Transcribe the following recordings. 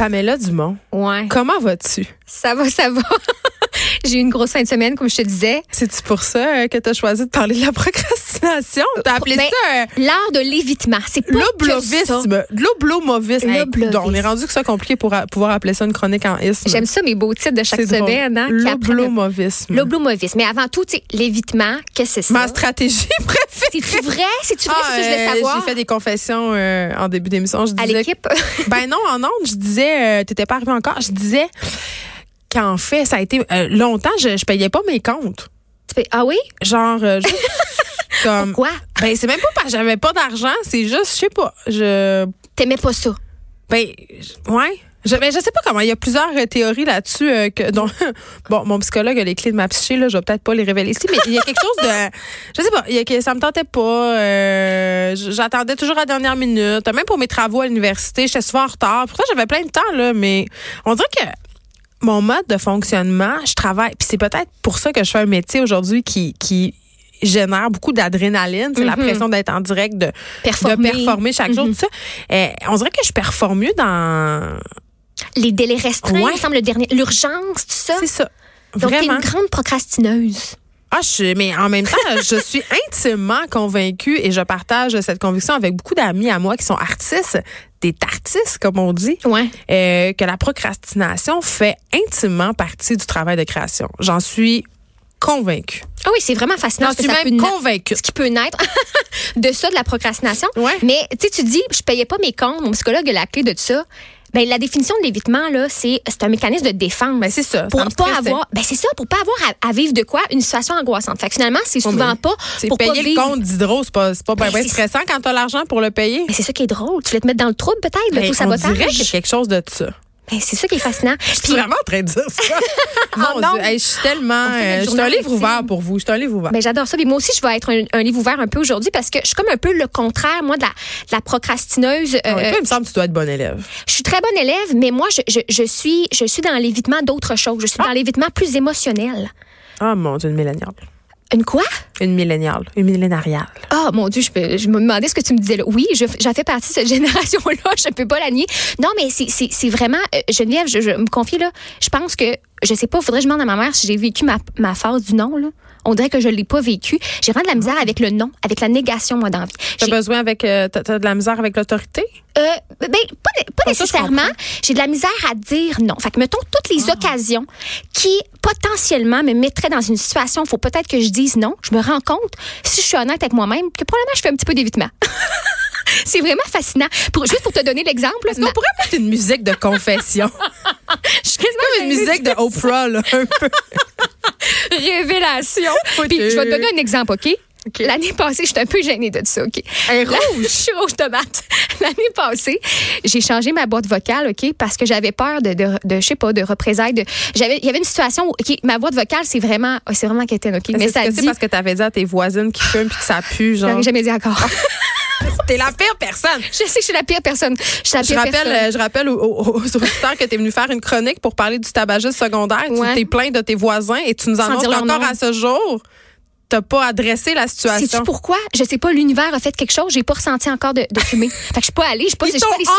Pamela Dumont, Ouais. comment vas-tu? Ça va, ça va. J'ai eu une grosse fin de semaine, comme je te disais. C'est-tu pour ça euh, que tu as choisi de parler de la procrastination? T'as appelé Ben, ça euh, L'art de l'évitement. C'est pas l'oblovisme. L'oblomovisme. On est rendu que ça compliqué pour a- pouvoir appeler ça une chronique en isme. J'aime ça, mes beaux titres de chaque semaine. Hein, L'oblomovisme. L'oblomovisme. Mais avant tout, tu sais, l'évitement, qu'est-ce que c'est ça? Ma stratégie. C'est-tu vrai? C'est-tu vrai? Ah, c'est ça que je voulais euh, savoir. J'ai fait des confessions euh, en début d'émission. Je À l'équipe? Ben non, en ondes, je disais, euh, t'étais pas arrivé encore. Je disais qu'en fait, ça a été euh, longtemps, je, je payais pas mes comptes. Tu fais, ah oui? Genre, juste comme. Pourquoi? Ben c'est même pas parce que j'avais pas d'argent, c'est juste, je sais pas, je, T'aimais pas ça? ben, ouais. Je, ben, je sais pas comment. Il y a plusieurs euh, théories là-dessus. euh, que, dont, bon, mon psychologue a les clés de ma psyché. Là, je vais peut-être pas les révéler ici, mais il y a quelque chose de, je sais pas. Il y a, que ça me tentait pas. euh, J'attendais toujours à la dernière minute. Même pour mes travaux à l'université, j'étais souvent en retard. Pourtant, j'avais plein de temps là, mais on dirait que mon mode de fonctionnement, je travaille. Puis c'est peut-être pour ça que je fais un métier aujourd'hui qui qui génère beaucoup d'adrénaline, c'est la Mhm. pression d'être en direct, de Performer. de performer chaque jour, Mhm. tout ça. Euh, on dirait que je performe mieux dans Les délais restreints, Ouais. semble, le dernier. L'urgence, tout ça. C'est ça. Donc, t'es une grande procrastineuse. Ah, je, mais en même temps, je suis intimement convaincue et je partage cette conviction avec beaucoup d'amis à moi qui sont artistes, des artistes, comme on dit, Ouais. euh, que la procrastination fait intimement partie du travail de création. J'en suis convaincue. Ah oui, c'est vraiment fascinant. J'en ce suis que ça même peut convaincue. ce qui peut naître de ça, de la procrastination. Ouais. Mais tu sais, tu dis, je payais pas mes comptes. Mon psychologue a la clé de tout ça. Ben, la définition de l'évitement, là, c'est, c'est un mécanisme de défense. Ben, c'est ça. Pour pas avoir, ben, c'est ça, pour pas avoir à, à vivre de quoi? Une situation angoissante. Fait que finalement, c'est souvent pas C'est pour pas payer le compte d'hydro, c'est pas, c'est pas ben, stressant quand t'as l'argent pour le payer. Mais c'est ça qui est drôle. Tu voulais te mettre dans le trouble, peut-être, le tout sabotage. qu'il y a quelque chose de ça. C'est ça qui est fascinant. Je Puis- suis vraiment en train de dire ça. Mon Ah, non. Dieu, hey, je suis tellement. Euh, je suis un livre ouvert pour vous. Je suis un livre ouvert. Ben, j'adore ça. Mais moi aussi, je vais être un, un livre ouvert un peu aujourd'hui parce que je suis comme un peu le contraire, moi, de la, de la procrastineuse. Ah ouais, euh, toi, il me semble que tu dois être bon élève. je suis très bonne élève, mais moi, je, je, je suis, je suis dans l'évitement d'autres choses. Je suis dans l'évitement plus émotionnel. Ah, mon Dieu, une milléniale. Une quoi? Une milléniale. Une millénariale. Ah, mon Dieu, je, peux- je me demandais ce que tu me disais là. Oui, je, j'en fais partie de cette génération-là. Je peux pas la nier. Non, mais c'est, c'est, c'est vraiment, euh, Geneviève, je, je me confie là. Je pense que, je sais pas, faudrait que je demande à ma mère si j'ai vécu ma, ma phase du non, là. On dirait que je l'ai pas vécu. J'ai vraiment de la misère avec le non, avec la négation, moi, dans la vie. T'as J'ai- besoin avec. euh, t'as, de la misère avec l'autorité? Euh, ben, pas, pas nécessairement. J'ai de la misère à dire non. Fait que, mettons, toutes les occasions qui, potentiellement, me mettraient dans une situation, faut peut-être que je dise non. Je me rends compte, si je suis honnête avec moi-même, que probablement je fais un petit peu d'évitement. C'est vraiment fascinant. Pour, juste pour te donner l'exemple, Est-ce qu'on pourrait mettre une musique de confession? je suis quasiment Comme une musique de Oprah, là, un peu. révélation. Puis, je vais te donner un exemple, OK? L'année passée, j'étais un peu gênée de ça, OK? Est La- Je suis rouge tomate. L'année passée, j'ai changé ma boîte vocale, OK? Parce que j'avais peur de, de, de, je sais pas, de représailles. De, j'avais, il y avait une situation où, OK, ma boîte vocale, c'est vraiment, oh, c'est vraiment quétaine, OK? Mais ça dit, c'est parce que t'avais dit à tes voisines qui fument puis que ça pue, genre. j'aurais jamais dit encore. T'es la pire personne. je sais que je suis la pire personne. Je suis la Je rappelle, personne. euh, je rappelle aux, aux- aux auditeurs que tu es venu faire une chronique pour parler du tabagisme secondaire. Ouais. Tu t'es plaint de tes voisins et tu nous annonces nom. à ce jour, t'as pas adressé la situation. Sais-tu pourquoi? Je sais pas, l'univers a fait quelque chose, j'ai pas ressenti encore de, de fumée. fait que je suis pas allée, je suis pas, je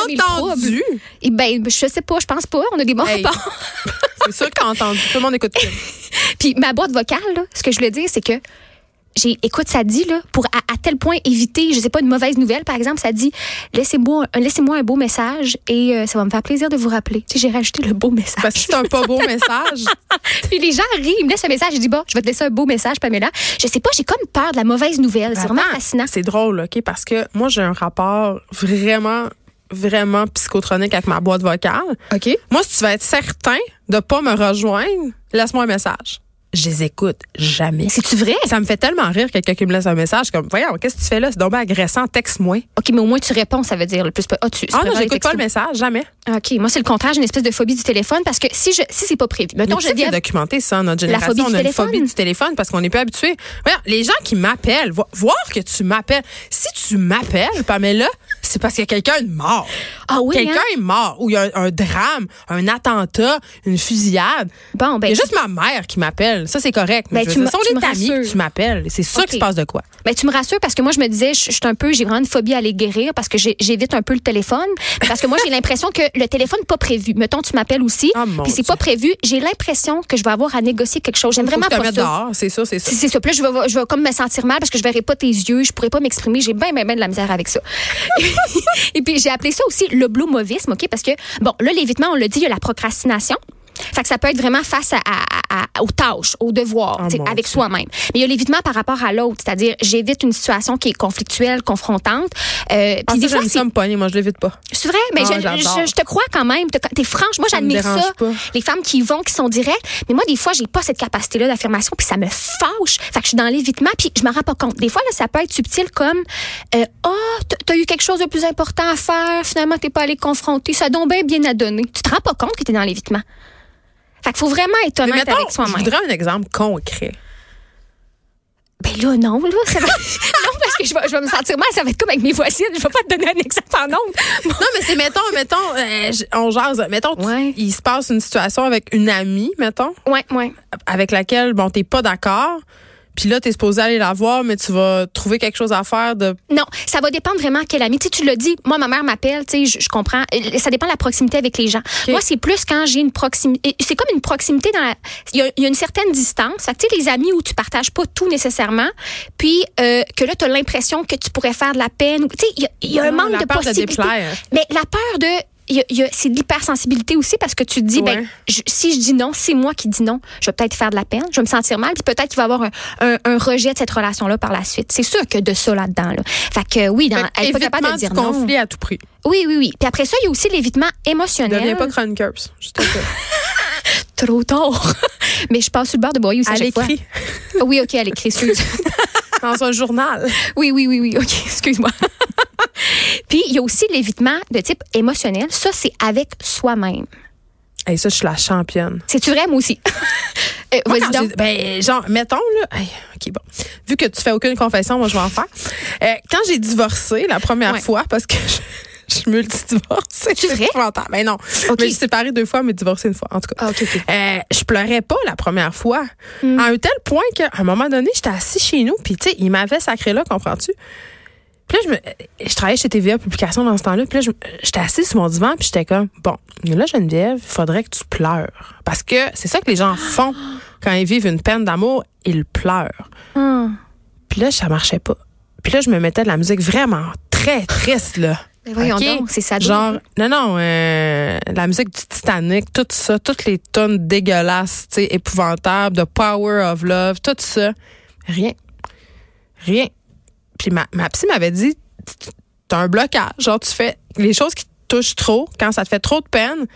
Ils pas entendu? Eh ben, je sais pas, je pense pas. On a des bons Hey. rapports. C'est sûr que t'as entendu. Tout le monde écoute. Puis ma boîte vocale, là, ce que je voulais dire, c'est que écoute, ça dit, là, pour à, à tel point éviter, je sais pas, une mauvaise nouvelle, par exemple, ça dit, laissez-moi, un- laissez-moi un beau message et euh, ça va me faire plaisir de vous rappeler. Tu sais, j'ai rajouté le beau message. Parce que c'est un pas beau message. Puis les gens rient, ils me laissent un message, je dis, bon, je vais te laisser un beau message, Pamela. Je sais pas, j'ai comme peur de la mauvaise nouvelle. C'est vraiment fascinant. C'est drôle, OK? Parce que moi, j'ai un rapport vraiment, vraiment psychotronique avec ma boîte vocale. OK. Moi, si tu veux être certain de pas me rejoindre, laisse-moi un message. Je les écoute jamais. C'est-tu vrai? Ça me fait tellement rire quelqu'un qui me laisse un message comme, voyons, qu'est-ce que tu fais là? C'est donc bien agressant, texte-moi. OK, mais au moins tu réponds, ça veut dire le plus. Ah, tu, Ah non, j'écoute pas le message, jamais. OK, moi c'est le contraire, j'ai une espèce de phobie du téléphone parce que si je si c'est pas prévu. Mais Mettons tu sais je que dis documenté, ça, notre La génération? phobie on du a une phobie du téléphone parce qu'on n'est plus habitué. Voyons, les gens qui m'appellent, vo- voir que tu m'appelles. Si tu m'appelles, Pamela, c'est parce qu'il y a quelqu'un de mort. Ah oui, Quelqu'un hein? est mort ou il y a un, un drame, un attentat, une fusillade. Bon, ben il y a juste ma mère qui m'appelle. Ça, c'est correct. Mais Ben, tu me- tu est amis, tu m'appelles. C'est sûr Ok. qu'il se passe de quoi. Ben, tu me rassures parce que moi, je me disais, je, je suis un peu, j'ai vraiment une phobie à les guérir parce que j'évite un peu le téléphone. Parce que moi, j'ai l'impression que le téléphone n'est pas prévu. Mettons, tu m'appelles aussi, Ah, puis c'est pas prévu. J'ai l'impression que je vais avoir à négocier quelque chose. J'aime vraiment que pas ça. c'est ça, c'est ça. C'est c'est ça. Puis là, je vais, je vais comme me sentir mal parce que je verrai pas tes yeux, je pourrais pas m'exprimer. J'ai bien, bien, bien de la misère avec ça. Et puis, j'ai appelé ça aussi le blomovisme, OK? Parce que, bon, là, l'évitement, on l'a dit, il y a la procrastination. Fait que ça peut être vraiment face à, à- à- aux tâches, aux devoirs, Oh mon avec soi-même. Mais il y a l'évitement par rapport à l'autre, c'est-à-dire j'évite une situation qui est conflictuelle, confrontante. Euh, Ah, puis ça, des fois, ça me pogner. Moi, je l'évite pas. c'est vrai, mais Ah, je, je- je te crois quand même. T'es- franche. Moi, j'admire ça. Les femmes qui y vont, qui sont directes. Mais moi, des fois, j'ai pas cette capacité-là d'affirmation, puis ça me fâche. Fait que je suis dans l'évitement, puis je me rends pas compte. Des fois, là, ça peut être subtil comme euh, Ah, t- t'as eu quelque chose de plus important à faire. Finalement, t'es pas allé te confronter. Ça a donc bien bien à donner. Tu te rends pas compte que t'es dans l'évitement. Fait qu'il faut vraiment être honnête mettons, avec je soi-même. voudrais un exemple concret. Ben là, non, là. Ça va... non, parce que je vais, je vais me sentir mal. Ça va être comme avec mes voisines. Je vais pas te donner un exemple en. Non, mais c'est, mettons, mettons, euh, on jase. Mettons, tu- il se passe une situation avec une amie, mettons, Ouais, ouais. avec laquelle, bon, t'es pas d'accord. Puis là, t'es supposé aller la voir, mais tu vas trouver quelque chose à faire de. Non, ça va dépendre vraiment quel ami. Tu sais, tu l'as dit, moi, ma mère m'appelle, tu sais, je, je comprends. Euh, Ça dépend de la proximité avec les gens. Moi, c'est plus quand j'ai une proximité. C'est comme une proximité dans la. Il y a, il y a une certaine distance. Fait que, tu sais, les amis où tu partages pas tout nécessairement, puis euh, que là, tu as l'impression que tu pourrais faire de la peine. Tu sais, il y a, il y a un Ah, manque la de peur de possibilités. déplaire. Mais la peur de. C'est de l'hypersensibilité aussi parce que tu te dis, Ouais. ben, je- si je dis non, c'est moi qui dis non, je vais peut-être faire de la peine, je vais me sentir mal, puis peut-être qu'il va y avoir un, un- un rejet de cette relation-là par la suite. C'est sûr que de ça là-dedans. Là. Fait que oui, dans, Fait que être pas capable de dire non. conflit à tout prix. Oui, oui, oui. Puis après ça, il y a aussi l'évitement émotionnel. Deviens pas chroniqueuse. Je te fais. trop tard. Mais je passe sur le bord de boyer aussi à À chaque fois. Oui, OK, l'écrit, excuse. Dans un journal. Oui, oui, oui, oui. OK, excuse-moi. Puis, il y a aussi l'évitement de type émotionnel. Ça, c'est avec soi-même. Et ça, je suis la championne. C'est-tu vrai, moi aussi? Euh, Moi, Vas-y donc. ben, genre, mettons, là. hey, OK, bon. Vu que tu fais aucune confession, moi, je vais en faire. Euh, quand j'ai divorcé la première Ouais. fois, parce que je, je suis multidivorcée. C'est vrai? épouvantable. Mais non. Mais je suis séparée deux fois, mais divorcée une fois, en tout cas. Ah, OK, OK. Euh, je pleurais pas la première fois. Hmm. À un tel point qu'à un moment donné, j'étais assis chez nous, puis tu sais, il m'avait sacré là, comprends-tu? Puis là, je, me, je travaillais chez TVA Publication dans ce temps-là. Puis là, je- j'étais assise sur mon divan, puis j'étais comme, bon, là, Geneviève, il faudrait que tu pleures. Parce que c'est ça que les gens font quand ils vivent une peine d'amour, ils pleurent. Hum. Puis là, ça marchait pas. Puis là, je me mettais de la musique vraiment très triste, là. Mais voyons OK? donc, c'est ça. Genre, non, non, euh, la musique du Titanic, tout ça, toutes les tonnes dégueulasses, tu sais, épouvantables, de Power of Love, tout ça. Rien. Rien. Puis ma, ma psy m'avait dit, t'as un blocage. Genre, tu fais les choses qui te touchent trop, quand ça te fait trop de peine,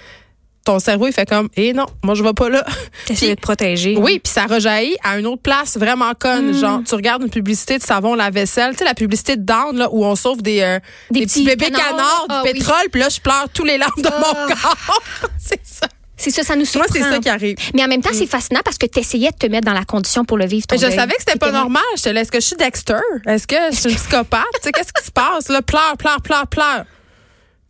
ton cerveau, il fait comme, eh non, moi, je vais pas là. T'essaies de te protéger. Oui, puis ça rejaillit à une autre place vraiment conne. Genre, tu regardes une publicité de savon lave-vaisselle, tu sais, la publicité de Down, là, où on sauve des, euh, Des des, petits, petits bébés canards. canards, Ah du oui. pétrole, puis là, je pleure tous les larmes de Ah. mon corps. c'est ça. C'est ça, ça nous surprend. Moi, c'est ça qui arrive. Mais en même temps, c'est fascinant parce que tu essayais de te mettre dans la condition pour le vivre ton je deuil. savais que c'était pas normal. Est-ce que je suis Dexter? Est-ce que je suis une psychopathe? tu sais, qu'est-ce qui se passe? Là, pleure, pleure, pleure, pleure.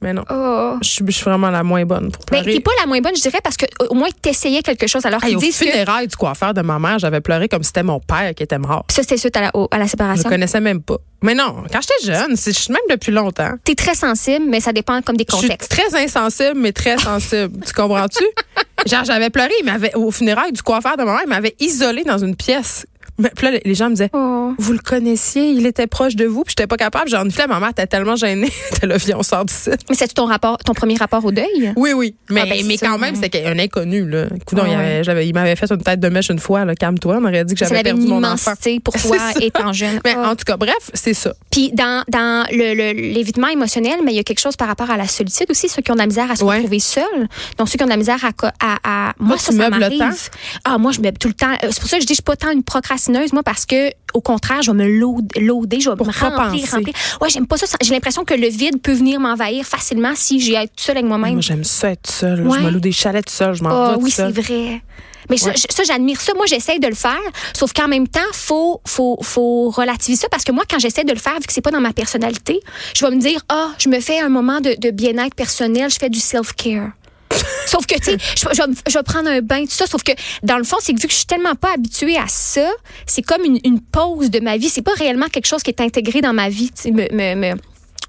Mais non. Oh. Je suis, je suis vraiment la moins bonne pour Ben, pleurer. t'es pas la moins bonne, je dirais, parce que au moins t'essayais quelque chose. Alors Hey, qu'ils au disent que funérailles du coiffeur de ma mère, j'avais pleuré comme si c'était mon père qui était mort. ça c'était suite à la, au- à la Je séparation? le connaissais même pas. Mais non, quand j'étais jeune, c'est- je suis même depuis longtemps. T'es très sensible, mais ça dépend comme des Je suis contextes. très insensible, mais très sensible. tu comprends-tu? Genre, j'avais pleuré. Il m'avait, au funérailles du coiffeur de ma mère, il m'avait isolée dans une pièce Mais puis là, les- gens me disaient, Oh. vous le connaissiez, il était proche de vous, puis j'étais pas capable. J'ai reniflé, ma mère était tellement gênée. A viens, on sort d'ici. Mais c'est ton rapport, ton premier rapport au deuil? Oui, oui. Mais, Ah, ben, mais ça, quand même, c'était un inconnu, là. Coudon, Ah, il, ouais. il m'avait fait une tête de mèche une fois, là. Calme-toi. On aurait dit que j'avais perdu une mon enfant. pour toi étant jeune. Mais Ah. en tout cas, bref, c'est ça. Puis dans, dans le, le- l'évitement émotionnel, mais il y a quelque chose par rapport à la solitude aussi, ceux qui ont de la misère à se Ouais. retrouver seuls. Donc ceux qui ont de la misère à... à, à moi, Toi, ça, ça le m'arrive. Ah, moi, je meuble tout le temps. Euh, C'est pour ça que je dis je suis pas tant une moi, parce que au contraire, je vais me load- loader, je vais Pour me remplir, remplir. Ouais, j'aime pas ça. J'ai l'impression que le vide peut venir m'envahir facilement si j'ai à être seule avec moi-même. Moi, j'aime ça être seule. Ouais. Je me loue des chalets tout seul. Je m'en vais oui, c'est vrai. Mais ça, Ouais. je- ça, j'admire ça. Moi, j'essaie de le faire. Sauf qu'en même temps, faut, faut, faut relativiser ça parce que moi, quand j'essaie de le faire, vu que c'est pas dans ma personnalité, je vais me dire, ah, je me fais un moment de, de bien-être personnel, je fais du self-care. Sauf que, tu sais, je, je vais prendre un bain, tout ça. Sauf que, dans le fond, c'est que vu que je suis tellement pas habituée à ça, c'est comme une, une pause de ma vie. C'est pas réellement quelque chose qui est intégré dans ma vie, tu me, me, me,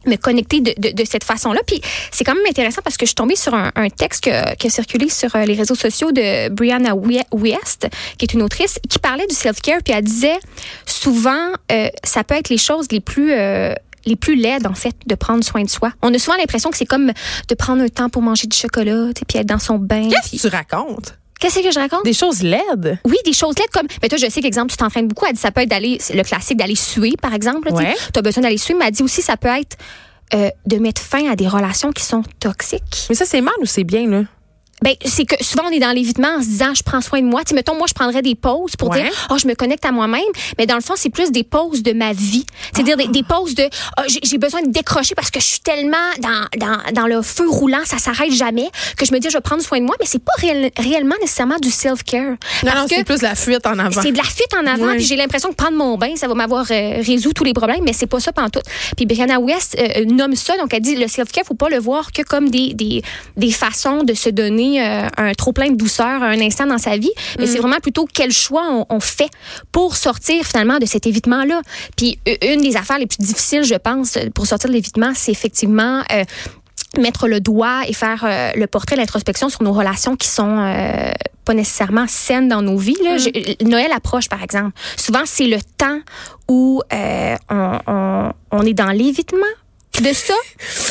me connecter de, de, cette façon-là. Puis c'est quand même intéressant parce que je suis tombée sur un, un texte que- qui a circulé sur euh, les réseaux sociaux de Brianna We- West, qui est une autrice, qui parlait du self-care, puis elle disait souvent, euh, ça peut être les choses les plus... euh, les plus laides, en fait, de prendre soin de soi. On a souvent l'impression que c'est comme de prendre un temps pour manger du chocolat, puis être dans son bain. Qu'est-ce que tu racontes? Qu'est-ce que je raconte? Des choses laides? Oui, des choses laides comme. Mais toi, je sais qu'exemple, tu t'entraînes beaucoup. Elle dit ça peut être d'aller, le classique d'aller suer, par exemple. Ouais. Tu as besoin d'aller suer, mais elle dit aussi ça peut être euh, de mettre fin à des relations qui sont toxiques. Mais ça, c'est mal ou c'est bien, là? Ben, c'est que souvent on est dans l'évitement en se disant je prends soin de moi. Tu sais, mettons, moi, je prendrais des pauses pour Ouais. dire oh, je me connecte à moi-même. Mais dans le fond, c'est plus des pauses de ma vie. C'est-à-dire des, des pauses de Ah, j'ai- besoin de décrocher parce que je suis tellement dans, dans, dans le feu roulant, ça s'arrête jamais, que je me dis je vais prendre soin de moi. Mais c'est pas réel- réellement nécessairement du self-care. Non, Parce non, que- c'est plus la fuite en avant. c'est de la fuite en avant, puis j'ai l'impression que prendre mon bain, ça va m'avoir euh, résolu tous les problèmes, mais c'est pas ça pantoute. Puis Brianna West euh, nomme ça, donc elle dit le self-care, faut pas le voir que comme des, des, des façons de se donner euh, un trop plein de douceur à un instant dans sa vie, mais c'est vraiment plutôt quel choix on, on fait pour sortir finalement de cet évitement-là. Puis une des affaires les plus difficiles, je pense, pour sortir de l'évitement, c'est effectivement... euh, mettre le doigt et faire euh, le portrait, l'introspection sur nos relations qui sont euh, pas nécessairement saines dans nos vies. Là. J'ai- Noël approche, par exemple. Souvent, c'est le temps où euh, on, on, on est dans l'évitement de ça?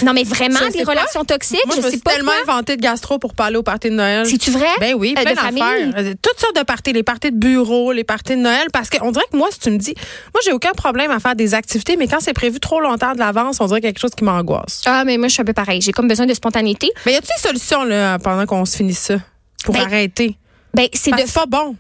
Non, mais vraiment, des pas. relations toxiques, Moi, je, je me sais suis pas tellement quoi. inventé de gastro pour pas aller au party de Noël. C'est-tu vrai? Ben oui, Euh, plein d'affaires. Euh, Toutes sortes de parties, les parties de bureau, les parties de Noël, parce qu'on dirait que moi, si tu me dis, moi, j'ai aucun problème à faire des activités, mais quand c'est prévu trop longtemps de l'avance, on dirait quelque chose qui m'angoisse. Ah, mais moi, je suis un peu pareil. J'ai comme besoin de spontanéité. Mais y a-t-il des solutions, là, pendant qu'on se finit ça, pour Ben, arrêter? Ben, c'est de pas bon.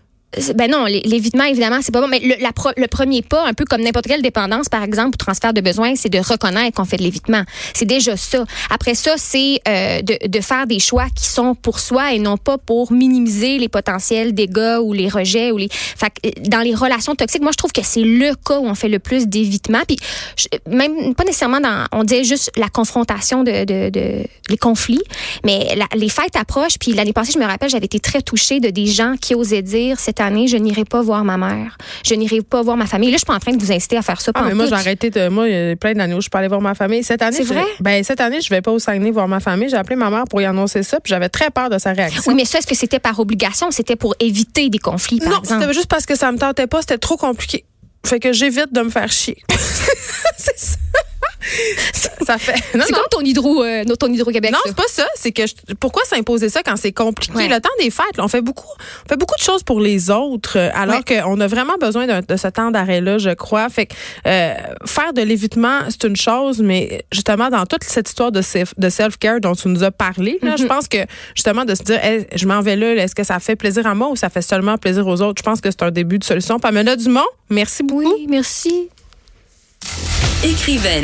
Ben non, l'é- l'évitement, évidemment, c'est pas bon. Mais le, le premier pas, un peu comme n'importe quelle dépendance, par exemple, ou transfert de besoins, c'est de reconnaître qu'on fait de l'évitement. C'est déjà ça. Après ça, c'est euh, de, de faire des choix qui sont pour soi et non pas pour minimiser les potentiels dégâts ou les rejets. ou les. Fait que, euh, dans les relations toxiques, moi, je trouve que c'est le cas où on fait le plus d'évitement. Puis même pas nécessairement dans, on disait juste la confrontation de, de, de les conflits, mais les fêtes approchent. Puis l'année passée, je me rappelle, j'avais été très touchée de des gens qui osaient dire année, je n'irai pas voir ma mère, je n'irai pas voir ma famille. Là, je suis pas en train de vous inciter à faire ça. Ah, mais moi, j'ai arrêté de. Moi, il y a plein d'années où je peux aller voir ma famille. Cette année, C'est je- vrai? Ben, cette année, je vais pas au Saguenay voir ma famille. J'ai appelé ma mère pour y annoncer ça, puis j'avais très peur de sa réaction. Oui, mais ça, est-ce que c'était par obligation? C'était pour éviter des conflits, par non, c'était juste parce que ça me tentait pas, c'était trop compliqué. Fait que j'évite de me faire chier. c'est ça. Ça. ça fait. Non, C'est comme ton hydro, euh, ton hydro-Québec. Non, c'est pas ça. C'est que je- pourquoi s'imposer ça quand c'est compliqué? Ouais. Le temps des fêtes, là, on fait beaucoup, on fait beaucoup de choses pour les autres, euh, alors qu'on a vraiment besoin de ce temps d'arrêt-là, je crois. Fait que euh, faire de l'évitement, c'est une chose, mais justement dans toute cette histoire de self- self-care dont tu nous as parlé, là, je pense que justement de se dire, Hey, je m'en vais là, là, est-ce que ça fait plaisir à moi ou ça fait seulement plaisir aux autres? Je pense que c'est un début de solution. Pamela Dumont, merci beaucoup. Oui, merci. Écrivaine